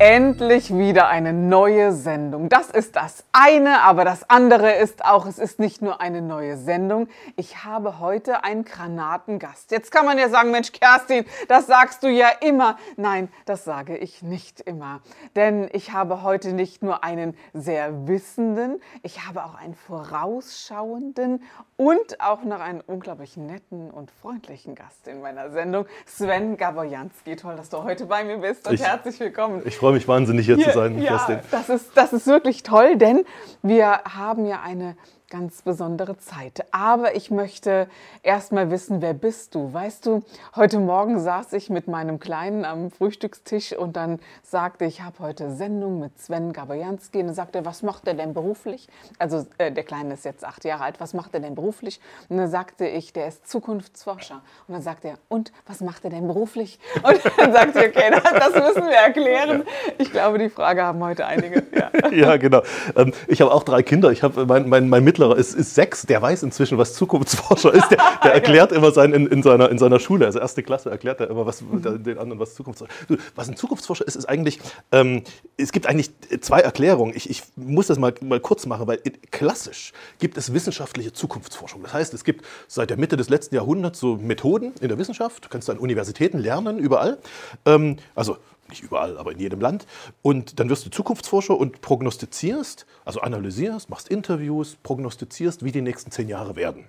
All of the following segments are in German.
Endlich wieder eine neue Sendung. Das ist das eine, aber das andere ist auch, es ist nicht nur eine neue Sendung. Ich habe heute einen Granatengast. Jetzt kann man ja sagen, Mensch, Kerstin, das sagst du ja immer. Nein, das sage ich nicht immer. Denn ich habe heute nicht nur einen sehr wissenden, ich habe auch einen vorausschauenden und auch noch einen unglaublich netten und freundlichen Gast in meiner Sendung, Sven Gabojanski. Toll, dass du heute bei mir bist und ich, herzlich willkommen. Ich freue mich wahnsinnig, hier, hier zu sein. Ja, das ist, das ist wirklich toll, denn wir haben ja eine ganz besondere Zeit. Aber ich möchte erst mal wissen, wer bist du? Weißt du, heute Morgen saß ich mit meinem Kleinen am Frühstückstisch und dann sagte ich, habe heute Sendung mit Sven Gabajanski. Und dann sagte er, was macht er denn beruflich? Also äh, der Kleine ist jetzt acht Jahre alt. Was macht er denn beruflich? Und dann sagte ich, der ist Zukunftsforscher. Und dann sagte er, und was macht er denn beruflich? Und dann sagte ich, okay, das, müssen wir erklären. Ich glaube, die Frage haben heute einige. Ja, ja genau. Ähm, ich habe auch drei Kinder. Ich habe mein, mein, mein Mittlerer ist, ist sechs, der weiß inzwischen, was Zukunftsforscher ist. Der, der erklärt immer sein, in, in, seiner, in seiner Schule, also erste Klasse, erklärt er immer was, den anderen, was Zukunftsforscher ist. Was ein Zukunftsforscher ist, ist eigentlich, ähm, es gibt eigentlich zwei Erklärungen. Ich, ich muss das mal, mal kurz machen, weil klassisch gibt es wissenschaftliche Zukunftsforschung. Das heißt, es gibt seit der Mitte des letzten Jahrhunderts so Methoden in der Wissenschaft. Du kannst an Universitäten lernen, überall. Ähm, also nicht überall, aber in jedem Land. Und dann wirst du Zukunftsforscher und prognostizierst, also analysierst, machst Interviews, prognostizierst, wie die nächsten zehn Jahre werden.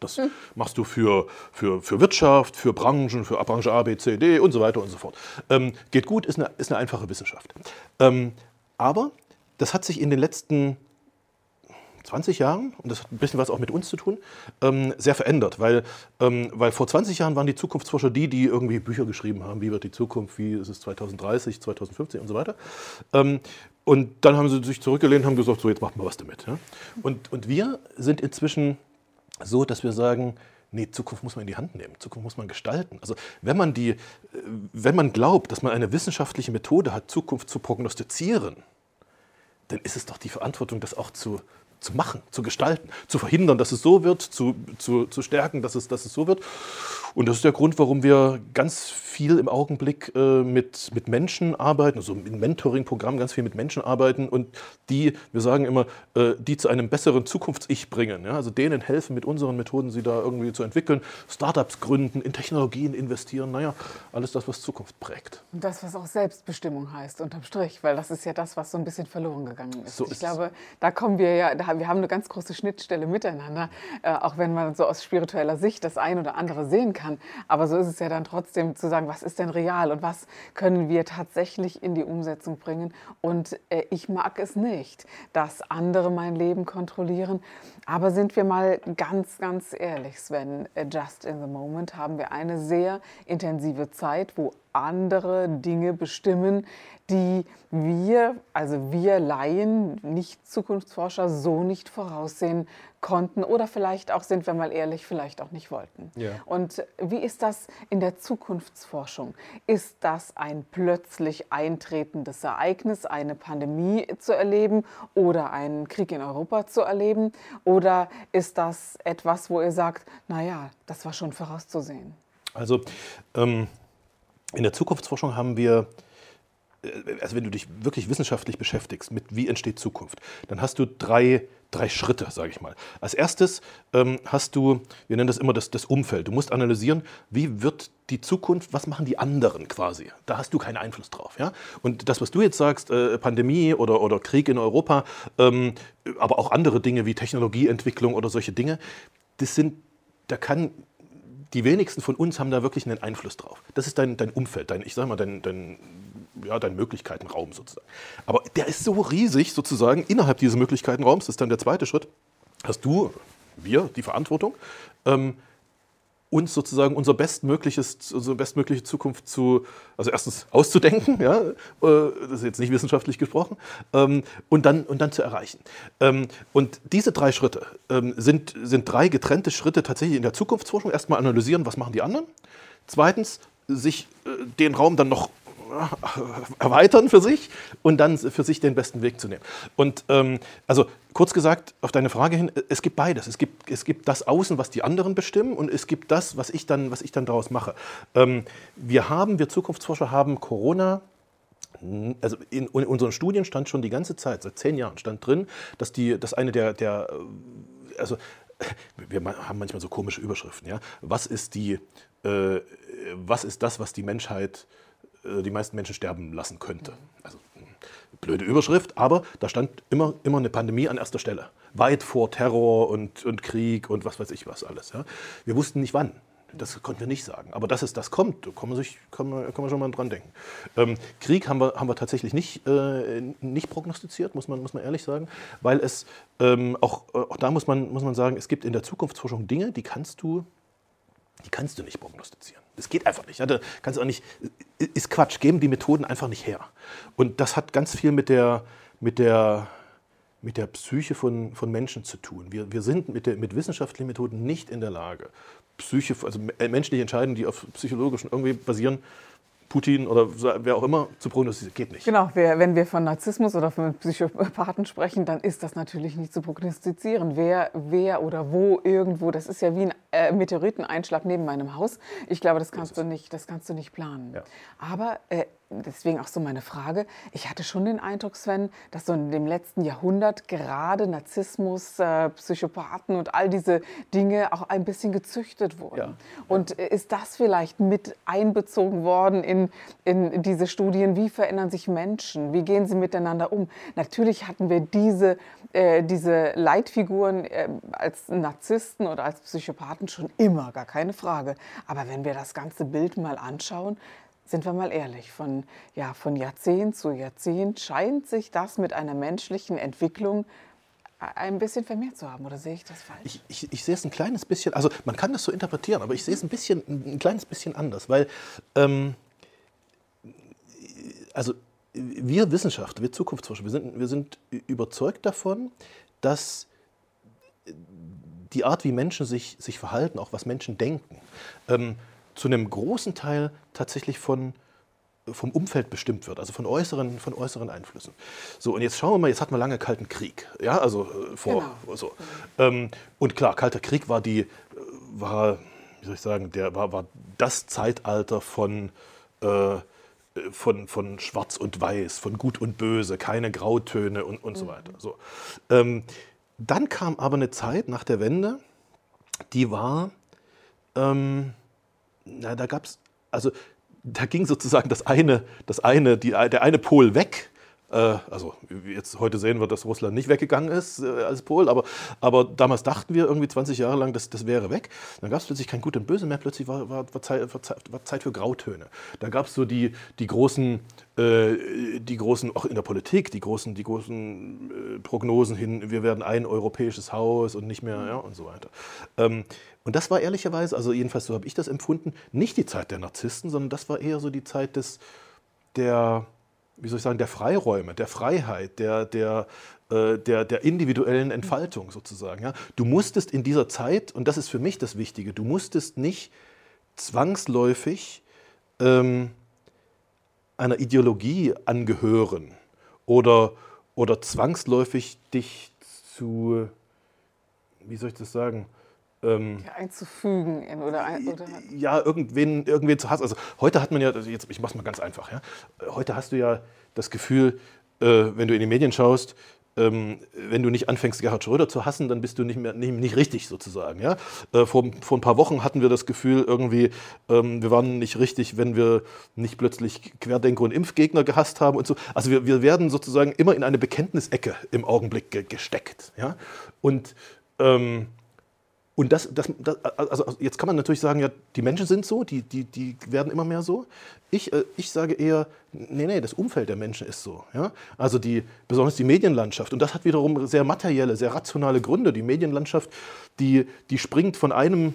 Das hm. machst du für, für, für Wirtschaft, für Branchen, für Branche A, B, C, D und so weiter und so fort. Ähm, geht gut, ist eine, ist eine einfache Wissenschaft. Ähm, aber das hat sich in den letzten 20 Jahren, und das hat ein bisschen was auch mit uns zu tun, ähm, sehr verändert. Weil, ähm, weil vor 20 Jahren waren die Zukunftsforscher die, die irgendwie Bücher geschrieben haben, wie wird die Zukunft, wie ist es 2030, 2050 und so weiter. Ähm, und dann haben sie sich zurückgelehnt und haben gesagt, so jetzt macht mal was damit. Ja? Und, und wir sind inzwischen so, dass wir sagen, nee, Zukunft muss man in die Hand nehmen, Zukunft muss man gestalten. Also wenn man, die, äh, wenn man glaubt, dass man eine wissenschaftliche Methode hat, Zukunft zu prognostizieren, dann ist es doch die Verantwortung, das auch zu, zu machen, zu gestalten, zu verhindern, dass es so wird, zu, zu, zu stärken, dass es, dass es so wird. Und das ist der Grund, warum wir ganz viel im Augenblick äh, mit, mit Menschen arbeiten, also im Mentoring-Programm ganz viel mit Menschen arbeiten und die, wir sagen immer, äh, die zu einem besseren Zukunfts-Ich bringen. Ja? Also denen helfen, mit unseren Methoden sie da irgendwie zu entwickeln, Startups gründen, in Technologien investieren, naja, alles das, was Zukunft prägt. Und das, was auch Selbstbestimmung heißt, unterm Strich, weil das ist ja das, was so ein bisschen verloren gegangen ist. So ich glaube, da kommen wir ja, da, wir haben eine ganz große Schnittstelle miteinander, äh, auch wenn man so aus spiritueller Sicht das ein oder andere sehen kann. Aber so ist es ja dann trotzdem zu sagen, was ist denn real und was können wir tatsächlich in die Umsetzung bringen. Und äh, ich mag es nicht, dass andere mein Leben kontrollieren. Aber sind wir mal ganz, ganz ehrlich, Sven, äh, just in the moment haben wir eine sehr intensive Zeit, wo andere Dinge bestimmen, die wir, also wir Laien, nicht Zukunftsforscher, so nicht voraussehen konnten oder vielleicht auch, sind wir mal ehrlich, vielleicht auch nicht wollten. Ja. Und wie ist das in der Zukunftsforschung? Ist das ein plötzlich eintretendes Ereignis, eine Pandemie zu erleben oder einen Krieg in Europa zu erleben? Oder ist das etwas, wo ihr sagt, naja, das war schon vorauszusehen? Also ähm, in der Zukunftsforschung haben wir äh, also wenn du dich wirklich wissenschaftlich beschäftigst mit wie entsteht Zukunft, dann hast du drei, drei Schritte, sage ich mal. Als erstes ähm, hast du, wir nennen das immer das, das Umfeld. Du musst analysieren, wie wird die Zukunft, was machen die anderen quasi. Da hast du keinen Einfluss drauf. Ja? Und das, was du jetzt sagst, äh, Pandemie oder, oder Krieg in Europa, ähm, aber auch andere Dinge wie Technologieentwicklung oder solche Dinge, das sind, da kann die wenigsten von uns haben da wirklich einen Einfluss drauf. Das ist dein, dein Umfeld, dein, ich sag mal, dein, dein ja, dein Möglichkeitenraum sozusagen. Aber der ist so riesig sozusagen, innerhalb dieses Möglichkeitenraums, das ist dann der zweite Schritt, hast du, wir, die Verantwortung, ähm, uns sozusagen unser bestmögliches, unsere bestmögliche Zukunft zu, also erstens auszudenken, ja, äh, das ist jetzt nicht wissenschaftlich gesprochen, ähm, und, dann, und dann zu erreichen. Ähm, und diese drei Schritte ähm, sind, sind drei getrennte Schritte tatsächlich in der Zukunftsforschung. Erstmal analysieren, was machen die anderen. Zweitens, sich äh, den Raum dann noch erweitern für sich und dann für sich den besten Weg zu nehmen. Und ähm, also kurz gesagt, auf deine Frage hin, es gibt beides. Es gibt, es gibt das Außen, was die anderen bestimmen und es gibt das, was ich dann, was ich dann daraus mache. Ähm, wir haben, wir Zukunftsforscher haben Corona also in, unseren Studien stand schon die ganze Zeit, seit zehn Jahren, stand drin, dass, die, dass eine der, der also wir haben manchmal so komische Überschriften, ja. Was ist die, äh, was ist das, was die Menschheit äh, die meisten Menschen sterben lassen könnte. Also blöde Überschrift, aber da stand immer, immer eine Pandemie an erster Stelle. Weit vor Terror und, und Krieg und was weiß ich was alles. Ja. Wir wussten nicht wann. Das konnten wir nicht sagen. Aber dass es das kommt, da kann man, sich, kann man, kann man schon mal dran denken. Ähm, Krieg haben wir, haben wir tatsächlich nicht, äh, nicht prognostiziert, muss man, muss man ehrlich sagen, weil es ähm, auch, auch da muss man, muss man sagen, es gibt in der Zukunftsforschung Dinge, die kannst du, die kannst du nicht prognostizieren. Das geht einfach nicht. Da kannst du auch nicht, ist Quatsch, geben die Methoden einfach nicht her. Und das hat ganz viel mit der, mit der, mit der Psyche von, von Menschen zu tun. Wir, wir sind mit, der, mit wissenschaftlichen Methoden nicht in der Lage, Psyche, also menschliche Entscheidungen, die auf psychologischen irgendwie basieren, Putin oder wer auch immer zu prognostizieren. Geht nicht. Genau, wenn wir von Narzissmus oder von Psychopathen sprechen, dann ist das natürlich nicht zu prognostizieren. Wer, wer oder wo irgendwo, das ist ja wie ein äh, Meteoriteneinschlag neben meinem Haus. Ich glaube, das kannst, du nicht, das kannst du nicht planen. Ja. Aber äh, deswegen auch so meine Frage. Ich hatte schon den Eindruck, Sven, dass so in dem letzten Jahrhundert gerade Narzissmus, äh, Psychopathen und all diese Dinge auch ein bisschen gezüchtet wurden. Ja. Und äh, ist das vielleicht mit einbezogen worden in, in diese Studien? Wie verändern sich Menschen? Wie gehen sie miteinander um? Natürlich hatten wir diese, äh, diese Leitfiguren äh, als Narzissten oder als Psychopathen schon immer, gar keine Frage. Aber wenn wir das ganze Bild mal anschauen, sind wir mal ehrlich, von, ja, von Jahrzehnt zu Jahrzehnt scheint sich das mit einer menschlichen Entwicklung ein bisschen vermehrt zu haben, oder sehe ich das falsch? Ich, ich, ich, sehe es ein kleines bisschen, also man kann das so interpretieren, aber ich sehe es ein bisschen, ein kleines bisschen anders, weil ähm, also wir Wissenschaftler, wir Zukunftsforscher, wir sind, wir sind überzeugt davon, dass die Art, wie Menschen sich, sich verhalten, auch was Menschen denken, ähm, zu einem großen Teil tatsächlich von, vom Umfeld bestimmt wird, also von äußeren, von äußeren Einflüssen. So, und jetzt schauen wir mal, jetzt hatten wir lange Kalten Krieg, ja, also äh, vor, genau. so. Ähm, und klar, Kalter Krieg war die, war, wie soll ich sagen, der war, war das Zeitalter von, äh, von, von Schwarz und Weiß, von Gut und Böse, keine Grautöne und, und mhm. so weiter. So. Ähm, dann kam aber eine Zeit nach der Wende, die war, ähm, na, da gab es, also da ging sozusagen das eine, das eine, die, der eine Pol weg. Äh, also jetzt heute sehen wir, dass Russland nicht weggegangen ist äh, als Pol, aber, aber damals dachten wir irgendwie 20 Jahre lang, dass das wäre weg. Dann gab es plötzlich kein Gut und Böse mehr, plötzlich war, war, war, Zeit, war Zeit, für Grautöne. Da gab es so die, die großen, äh, die großen, auch in der Politik, die großen, die großen äh, Prognosen hin, wir werden ein europäisches Haus und nicht mehr, ja, und so weiter. Ähm, und das war ehrlicherweise, also jedenfalls so habe ich das empfunden, nicht die Zeit der Narzissten, sondern das war eher so die Zeit des, der, wie soll ich sagen, der Freiräume, der Freiheit, der, der, äh, der, der individuellen Entfaltung sozusagen. Ja. Du musstest in dieser Zeit, und das ist für mich das Wichtige, du musstest nicht zwangsläufig ähm, einer Ideologie angehören oder, oder zwangsläufig dich zu, wie soll ich das sagen, ähm, ja, einzufügen in, oder, ein, oder, ja irgendwen, irgendwen zu hassen. Also heute hat man ja, also jetzt, ich mache es mal ganz einfach. Ja? Heute hast du ja das Gefühl, äh, wenn du in die Medien schaust, ähm, wenn du nicht anfängst, Gerhard Schröder zu hassen, dann bist du nicht, mehr, nicht, nicht richtig sozusagen. Ja? Äh, vor, vor ein paar Wochen hatten wir das Gefühl, irgendwie, ähm, wir waren nicht richtig, wenn wir nicht plötzlich Querdenker und Impfgegner gehasst haben und so. Also wir, wir werden sozusagen immer in eine Bekenntnisecke im Augenblick ge gesteckt. Ja? Und ähm, und das, das, das, also jetzt kann man natürlich sagen, ja, die Menschen sind so, die, die, die werden immer mehr so. Ich, äh, ich sage eher, nee, nee, das Umfeld der Menschen ist so. Ja? Also die, besonders die Medienlandschaft. Und das hat wiederum sehr materielle, sehr rationale Gründe. Die Medienlandschaft, die, die springt von einem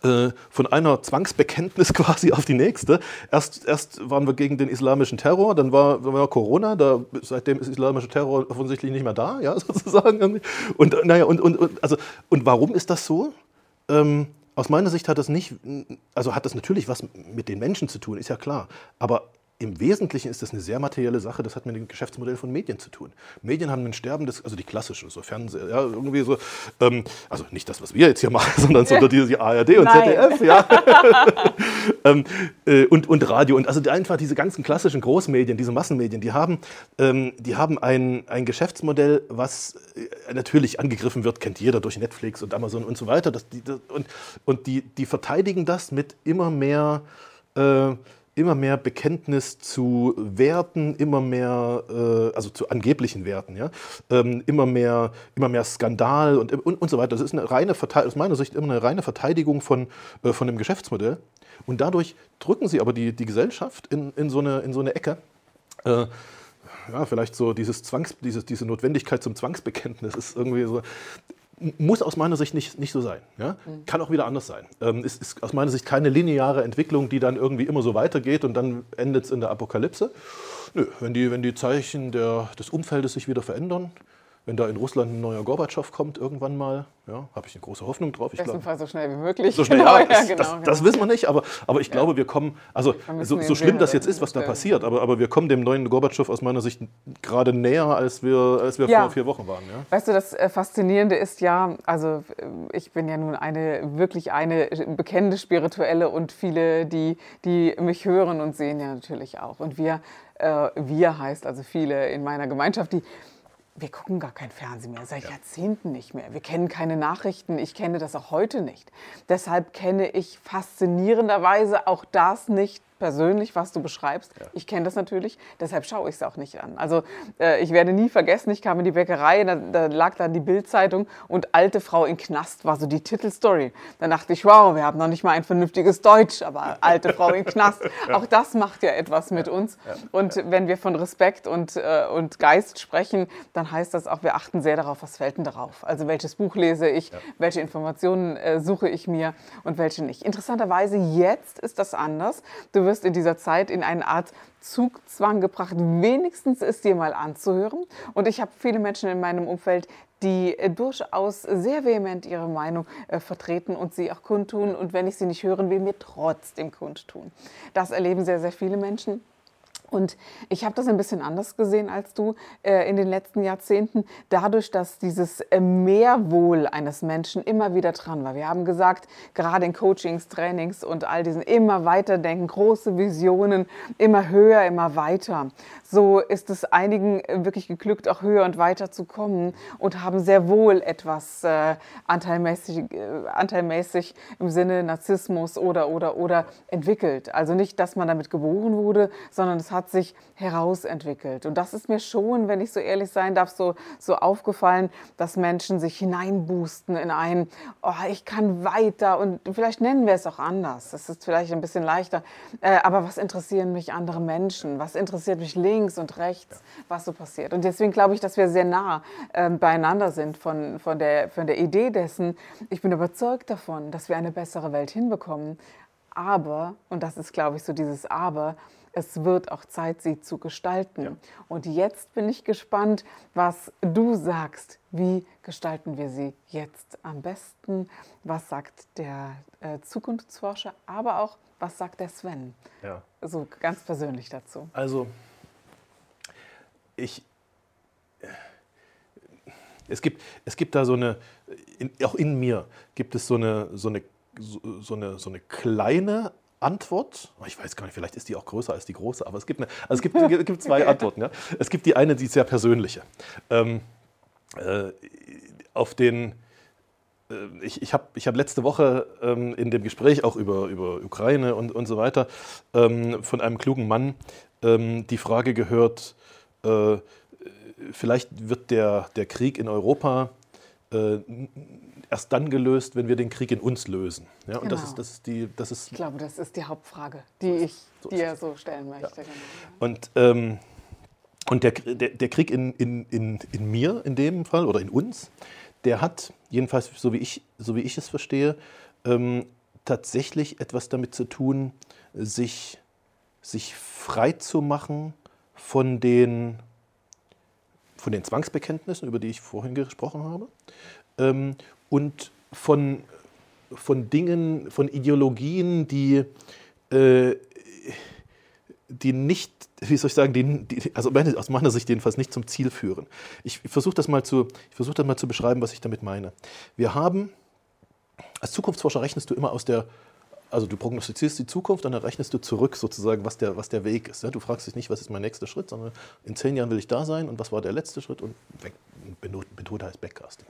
von einer Zwangsbekenntnis quasi auf die nächste. Erst, erst waren wir gegen den islamischen Terror, dann war, war Corona, da, seitdem ist islamischer Terror offensichtlich nicht mehr da, ja, sozusagen. Und, naja, und, und, und, also, und warum ist das so? Ähm, aus meiner Sicht hat das nicht, also hat das natürlich was mit den Menschen zu tun, ist ja klar. Aber im Wesentlichen ist das eine sehr materielle Sache, das hat mit dem Geschäftsmodell von Medien zu tun. Medien haben ein sterbendes, also die klassische, so Fernsehen, ja, irgendwie so, ähm, also nicht das, was wir jetzt hier machen, sondern so die ARD und Nein. ZDF, ja. ähm, äh, und, und Radio. Und also einfach diese ganzen klassischen Großmedien, diese Massenmedien, die haben, ähm, die haben ein, ein Geschäftsmodell, was äh, natürlich angegriffen wird, kennt jeder durch Netflix und Amazon und so weiter. Das, die, das, und und die, die verteidigen das mit immer mehr. Äh, immer mehr Bekenntnis zu Werten, immer mehr, äh, also zu angeblichen Werten, ja, ähm, immer, mehr, immer mehr Skandal und, und, und so weiter. Das ist eine reine aus meiner Sicht immer eine reine Verteidigung von, äh, von dem Geschäftsmodell. Und dadurch drücken sie aber die, die Gesellschaft in, in, so eine, in so eine Ecke. Äh, ja, vielleicht so dieses Zwangs, dieses, diese Notwendigkeit zum Zwangsbekenntnis ist irgendwie so muss aus meiner Sicht nicht, nicht so sein. Ja? Kann auch wieder anders sein. Ähm, ist, ist aus meiner Sicht keine lineare Entwicklung, die dann irgendwie immer so weitergeht und dann endet es in der Apokalypse. Nö, wenn die, wenn die Zeichen der, des Umfeldes sich wieder verändern, wenn da in Russland ein neuer Gorbatschow kommt irgendwann mal, ja, habe ich eine große Hoffnung drauf. Ich Bestenfalls so schnell wie möglich. So schnell, genau, ja, das, ja, genau, das, genau. das, wissen wir nicht, aber, aber ich glaube, wir kommen, also so, so schlimm das jetzt ist, was da passiert, aber, aber wir kommen dem neuen Gorbatschow aus meiner Sicht gerade näher, als wir, als wir vor vier Wochen waren. Weißt du, das äh, Faszinierende ist ja, also äh, ich bin ja nun eine, wirklich eine bekennende Spirituelle und viele, die, die mich hören und sehen ja natürlich auch. Und wir, äh, wir heißt also viele in meiner Gemeinschaft, die wir gucken gar kein Fernsehen mehr, seit ja. Jahrzehnten nicht mehr. Wir kennen keine Nachrichten, ich kenne das auch heute nicht. Deshalb kenne ich faszinierenderweise auch das nicht persönlich, was du beschreibst. Ja. Ich kenne das natürlich, deshalb schaue ich es auch nicht an. Also äh, ich werde nie vergessen, ich kam in die Bäckerei, da, da lag dann die Bildzeitung und alte Frau in Knast war so die Titelstory. Dann dachte ich, wow, wir haben noch nicht mal ein vernünftiges Deutsch, aber alte Frau in Knast. Auch das macht ja etwas mit uns. Und wenn wir von Respekt und, äh, und Geist sprechen, dann heißt das auch, wir achten sehr darauf, was fällt denn darauf. Also welches Buch lese ich, ja. welche Informationen äh, suche ich mir und welche nicht. Interessanterweise, jetzt ist das anders. Du wirst wirst in dieser Zeit in eine Art Zugzwang gebracht, wenigstens es dir mal anzuhören. Und ich habe viele Menschen in meinem Umfeld, die äh, durchaus sehr vehement ihre Meinung äh, vertreten und sie auch kundtun. Und wenn ich sie nicht hören will, mir trotzdem kundtun. Das erleben sehr, sehr viele Menschen. Und ich habe das ein bisschen anders gesehen als du äh, in den letzten Jahrzehnten, dadurch, dass dieses äh, Mehrwohl eines Menschen immer wieder dran war. Wir haben gesagt, gerade in Coachings, Trainings und all diesen immer weiterdenken, große Visionen, immer höher, immer weiter. So ist es einigen äh, wirklich geglückt, auch höher und weiter zu kommen und haben sehr wohl etwas äh, anteilmäßig, äh, anteilmäßig im Sinne Narzissmus oder, oder, oder entwickelt. Also nicht, dass man damit geboren wurde, sondern es hat hat sich herausentwickelt. Und das ist mir schon, wenn ich so ehrlich sein darf, so, so aufgefallen, dass Menschen sich hineinboosten in ein, oh, ich kann weiter und vielleicht nennen wir es auch anders. Das ist vielleicht ein bisschen leichter. Äh, aber was interessieren mich andere Menschen? Was interessiert mich links und rechts, was so passiert? Und deswegen glaube ich, dass wir sehr nah äh, beieinander sind von, von, der, von der Idee dessen. Ich bin überzeugt davon, dass wir eine bessere Welt hinbekommen. Aber, und das ist, glaube ich, so dieses Aber, es wird auch Zeit, sie zu gestalten. Ja. Und jetzt bin ich gespannt, was du sagst. Wie gestalten wir sie jetzt am besten? Was sagt der äh, Zukunftsforscher, aber auch was sagt der Sven? Ja. So ganz persönlich dazu. Also, ich. Es gibt, es gibt da so eine, in, auch in mir gibt es so eine, so eine, so, so eine, so eine kleine Antwort, oh, ich weiß gar nicht, vielleicht ist die auch größer als die große, aber es gibt, eine, also es gibt, es gibt zwei Antworten. Ja. Es gibt die eine, die sehr persönliche. Ähm, äh, auf den, äh, ich, ich habe ich hab letzte Woche ähm, in dem Gespräch auch über, über Ukraine und, und so weiter ähm, von einem klugen Mann ähm, die Frage gehört, äh, vielleicht wird der, der Krieg in Europa äh, erst dann gelöst, wenn wir den Krieg in uns lösen. Ja, und genau. das ist, das ist die, das ist ich glaube, das ist die Hauptfrage, die ich so dir so stellen möchte. Ja. Genau. Und, ähm, und der, der, der, Krieg in, in, in, in mir in dem Fall oder in uns, der hat, jedenfalls so wie ich, so wie ich es verstehe, ähm, tatsächlich etwas damit zu tun, sich, sich frei zu machen von den, von den Zwangsbekenntnissen, über die ich vorhin gesprochen habe, ähm, und von, von Dingen, von Ideologien, die, äh, die nicht, wie soll ich sagen, die, die, also aus meiner Sicht jedenfalls nicht zum Ziel führen. Ich versuche das, versuch das mal zu beschreiben, was ich damit meine. Wir haben, als Zukunftsforscher rechnest du immer aus der also du prognostizierst die Zukunft und dann rechnest du zurück sozusagen, was der, was der Weg ist. Du fragst dich nicht, was ist mein nächster Schritt, sondern in zehn Jahren will ich da sein und was war der letzte Schritt und Methode heißt Backcasting.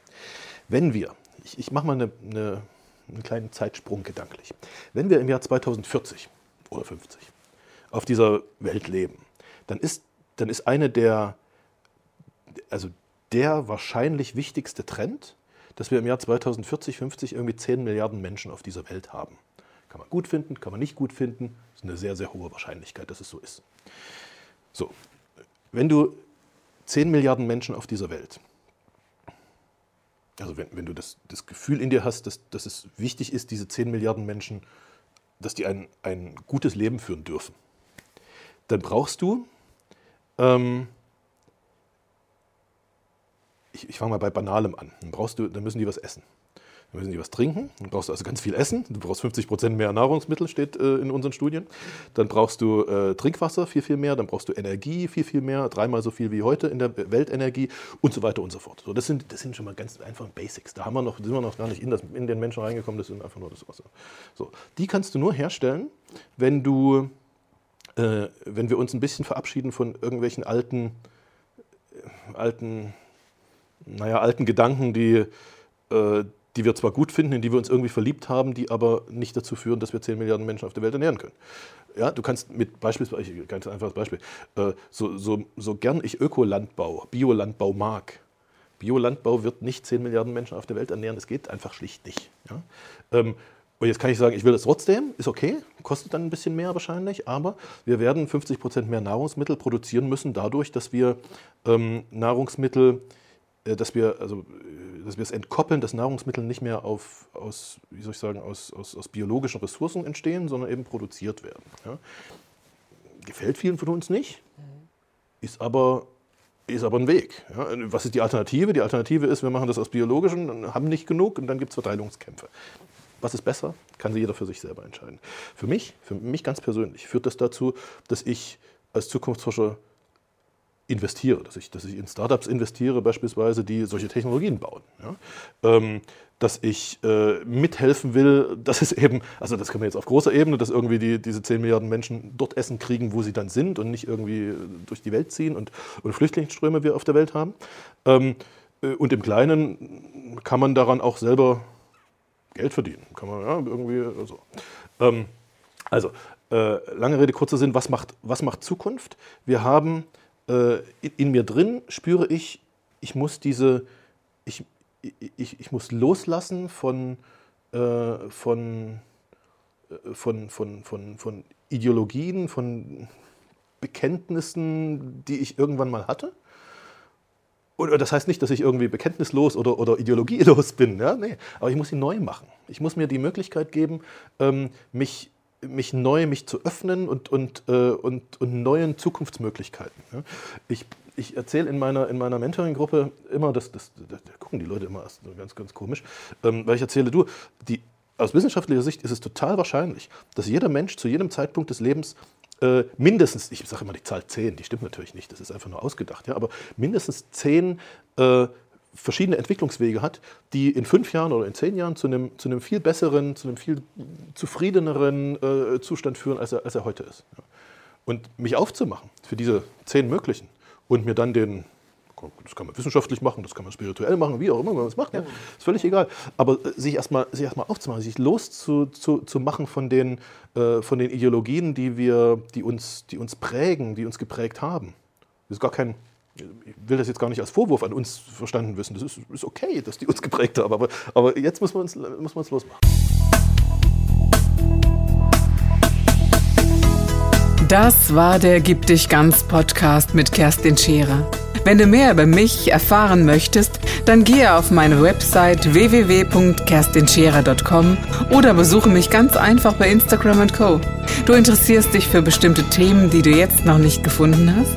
Wenn wir, ich, ich mache mal eine, eine, einen kleinen Zeitsprung gedanklich, wenn wir im Jahr 2040 oder 50 auf dieser Welt leben, dann ist, dann ist eine der, also der wahrscheinlich wichtigste Trend, dass wir im Jahr 2040, 50 irgendwie 10 Milliarden Menschen auf dieser Welt haben. Kann man gut finden, kann man nicht gut finden. Das ist eine sehr, sehr hohe Wahrscheinlichkeit, dass es so ist. So, wenn du 10 Milliarden Menschen auf dieser Welt, also wenn, wenn du das, das Gefühl in dir hast, dass, dass es wichtig ist, diese 10 Milliarden Menschen, dass die ein, ein gutes Leben führen dürfen, dann brauchst du, ähm, ich, ich fange mal bei Banalem an, dann, brauchst du, dann müssen die was essen. Dann müssen die was trinken. Dann brauchst du also ganz viel Essen. Du brauchst 50 Prozent mehr Nahrungsmittel, steht äh, in unseren Studien. Dann brauchst du äh, Trinkwasser viel, viel mehr. Dann brauchst du Energie viel, viel mehr. Dreimal so viel wie heute in der Weltenergie und so weiter und so fort. So, das, sind, das sind schon mal ganz einfach Basics. Da haben wir noch, sind wir noch gar nicht in, das, in den Menschen reingekommen. Das sind einfach nur das Wasser. So, die kannst du nur herstellen, wenn du, äh, wenn wir uns ein bisschen verabschieden von irgendwelchen alten, äh, alten, naja, alten Gedanken, die äh, die wir zwar gut finden, in die wir uns irgendwie verliebt haben, die aber nicht dazu führen, dass wir 10 Milliarden Menschen auf der Welt ernähren können. Ja, du kannst mit beispielsweise, ganz einfaches Beispiel, äh, so, so, so gern ich Ökolandbau, Biolandbau mag, Biolandbau wird nicht 10 Milliarden Menschen auf der Welt ernähren, das geht einfach schlicht nicht. Ja? Ähm, und jetzt kann ich sagen, ich will das trotzdem, ist okay, kostet dann ein bisschen mehr wahrscheinlich, aber wir werden 50 Prozent mehr Nahrungsmittel produzieren müssen, dadurch, dass wir ähm, Nahrungsmittel dass wir, also, äh, dass wir es entkoppeln, dass Nahrungsmittel nicht mehr auf, aus, wie soll ich sagen, aus, aus, aus biologischen Ressourcen entstehen, sondern eben produziert werden. Ja. Gefällt vielen von uns nicht, ist aber, ist aber ein Weg. Ja. Was ist die Alternative? Die Alternative ist, wir machen das aus biologischen, haben nicht genug und dann gibt es Verteilungskämpfe. Was ist besser, kann jeder für sich selber entscheiden. Für mich, für mich ganz persönlich, führt das dazu, dass ich als Zukunftsforscher investiere, dass ich, dass ich in Startups investiere beispielsweise, die solche Technologien bauen. Ja? Ähm, dass ich äh, mithelfen will, dass es eben, also das kann man jetzt auf großer Ebene, dass irgendwie die, diese 10 Milliarden Menschen dort Essen kriegen, wo sie dann sind und nicht irgendwie durch die Welt ziehen und, und Flüchtlingsströme wir auf der Welt haben. Ähm, äh, und im Kleinen kann man daran auch selber Geld verdienen. Kann man ja irgendwie so. Ähm, also, äh, lange Rede, kurzer Sinn, was macht, was macht Zukunft? Wir haben äh, in mir drin spüre ich, ich muss diese, ich, ich, ich muss loslassen von, äh, von, äh, von, von, von, von Ideologien, von Bekenntnissen, die ich irgendwann mal hatte. Und das heißt nicht, dass ich irgendwie bekenntnislos oder, oder ideologielos bin. Ja? Nee. Aber ich muss sie neu machen. Ich muss mir die Möglichkeit geben, ähm, mich mich neu, mich zu öffnen und, und, äh, und, und neuen Zukunftsmöglichkeiten. Ja. Ich, ich erzähle in meiner, in meiner Mentoring-Gruppe immer, das, das, da gucken die Leute immer ganz, ganz komisch, ähm, weil ich erzähle, du, die, aus wissenschaftlicher Sicht ist es total wahrscheinlich, dass jeder Mensch zu jedem Zeitpunkt des Lebens äh, mindestens, ich sage immer die Zahl 10, die stimmt natürlich nicht, das ist einfach nur ausgedacht, ja, aber mindestens 10 äh, verschiedene Entwicklungswege hat, die in fünf Jahren oder in zehn Jahren zu einem, zu einem viel besseren, zu einem viel zufriedeneren äh, Zustand führen, als er, als er heute ist. Ja. Und mich aufzumachen für diese zehn möglichen und mir dann den, das kann man wissenschaftlich machen, das kann man spirituell machen, wie auch immer man es macht, ja, ist völlig egal. Aber äh, sich erstmal sich erst aufzumachen, sich loszumachen zu, zu machen von den, äh, von den Ideologien, die, wir, die, uns, die uns prägen, die uns geprägt haben. Das ist gar kein ich will das jetzt gar nicht als Vorwurf an uns verstanden wissen. Das ist, ist okay, dass die uns geprägt haben. Aber, aber jetzt muss man es muss losmachen. Das war der Gib dich ganz Podcast mit Kerstin Scherer. Wenn du mehr über mich erfahren möchtest, dann gehe auf meine Website www.kerstinscherer.com oder besuche mich ganz einfach bei Instagram Co. Du interessierst dich für bestimmte Themen, die du jetzt noch nicht gefunden hast?